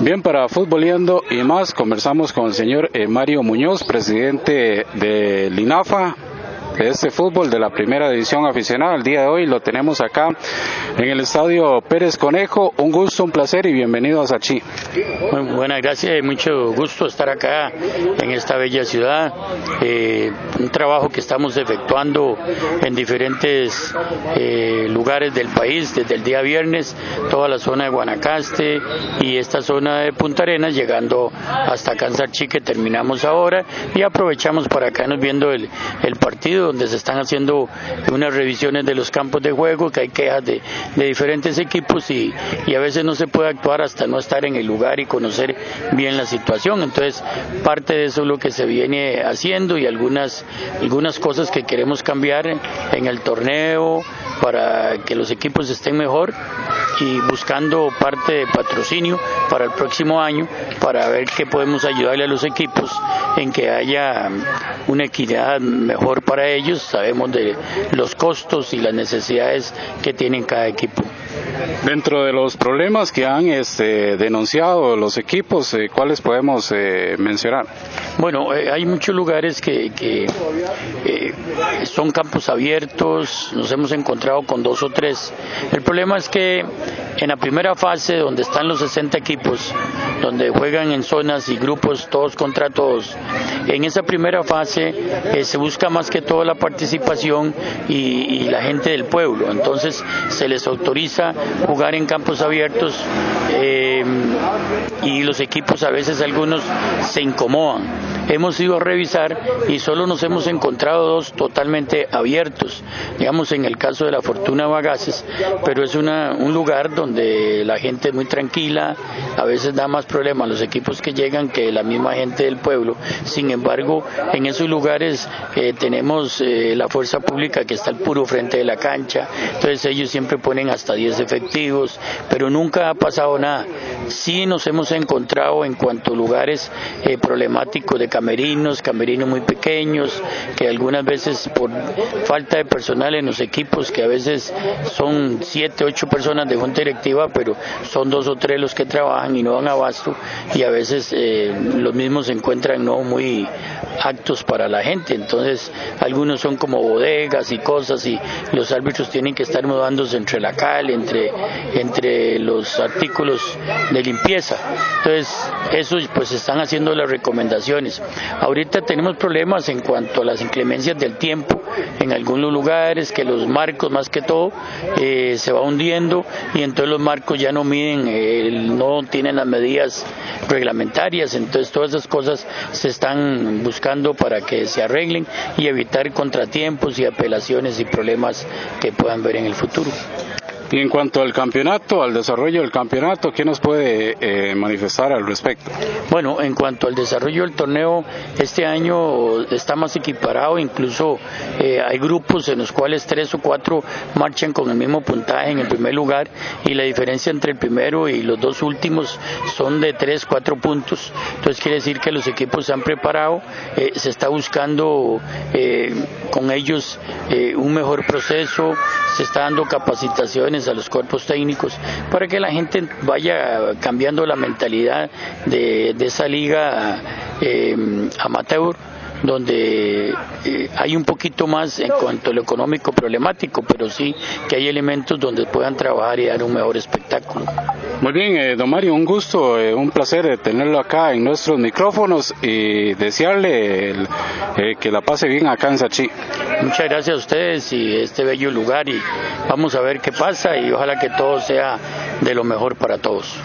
Bien, para Futboleando y más, conversamos con el señor eh, Mario Muñoz, presidente de Linafa, este fútbol de la primera división aficionada. El día de hoy lo tenemos acá en el estadio Pérez Conejo. Un gusto, un placer y bienvenido a Sachi. Muy buenas gracias, mucho gusto estar acá en esta bella ciudad. Eh, un trabajo que estamos efectuando en diferentes eh, lugares del país, desde el día viernes, toda la zona de Guanacaste y esta zona de Punta Arenas, llegando hasta Cansarchi que terminamos ahora y aprovechamos para acá nos viendo el, el partido donde se están haciendo unas revisiones de los campos de juego, que hay quejas de, diferentes equipos y, a veces no se puede actuar hasta no estar en el lugar y conocer bien la situación. Entonces, parte de eso es lo que se viene haciendo y algunas, algunas cosas que queremos cambiar en el torneo para que los equipos estén mejor y buscando parte de patrocinio para el próximo año para ver qué podemos ayudarle a los equipos en que haya una equidad mejor para ellos, sabemos de los costos y las necesidades que tienen cada equipo. Dentro de los problemas que han este, denunciado los equipos, eh, ¿cuáles podemos eh, mencionar? Bueno, eh, hay muchos lugares que, que son campos abiertos, nos hemos encontrado con dos o tres. El problema es que en la primera fase, donde están los 60 equipos, donde juegan en zonas y grupos todos contra todos, en esa primera fase se busca más que todo la participación y la gente del pueblo. Entonces se les autoriza jugar en campos abiertos eh, y los equipos a veces algunos se incomodan. Hemos ido a revisar y solo nos hemos encontrado dos totalmente abiertos, digamos en el caso de la Fortuna Bagaces, pero es una, un lugar donde la gente es muy tranquila, a veces da más problemas los equipos que llegan que la misma gente del pueblo. Sin embargo, en esos lugares eh, tenemos eh, la fuerza pública que está al puro frente de la cancha, entonces ellos siempre ponen hasta 10 efectivos, pero nunca ha pasado nada. Sí nos hemos encontrado en cuanto a lugares eh, problemáticos de camerinos, camerinos muy pequeños, que algunas veces por falta de personal en los equipos, que a veces son siete, ocho personas de junta directiva, pero son dos o tres los que trabajan y no dan abasto, y a veces eh, los mismos se encuentran no muy actos para la gente, entonces algunos son como bodegas y cosas y los árbitros tienen que estar mudándose entre la cal, entre, entre los artículos de limpieza. Entonces, eso pues están haciendo las recomendaciones. Ahorita tenemos problemas en cuanto a las inclemencias del tiempo en algunos lugares, que los marcos más que todo eh, se va hundiendo y entonces los marcos ya no miden, no tienen las medidas reglamentarias, entonces todas esas cosas se están buscando para que se arreglen y evitar contratiempos y apelaciones y problemas que puedan ver en el futuro. Y en cuanto al campeonato, al desarrollo del campeonato, ¿qué nos puede eh, manifestar al respecto? Bueno, en cuanto al desarrollo del torneo, este año está más equiparado, incluso eh, hay grupos en los cuales tres o cuatro marchan con el mismo puntaje en el primer lugar y la diferencia entre el primero y los dos últimos son de tres, cuatro puntos. Entonces quiere decir que los equipos se han preparado, eh, se está buscando con ellos un mejor proceso, se está dando capacitaciones a los cuerpos técnicos para que la gente vaya cambiando la mentalidad de, esa liga eh, amateur donde eh, hay un poquito más en cuanto a lo económico problemático, pero sí que hay elementos donde puedan trabajar y dar un mejor espectáculo. Muy bien, eh, don Mario, un gusto, eh, un placer tenerlo acá en nuestros micrófonos y desearle que la pase bien acá en Sachi. Muchas gracias a ustedes y este bello lugar y vamos a ver qué pasa y ojalá que todo sea de lo mejor para todos.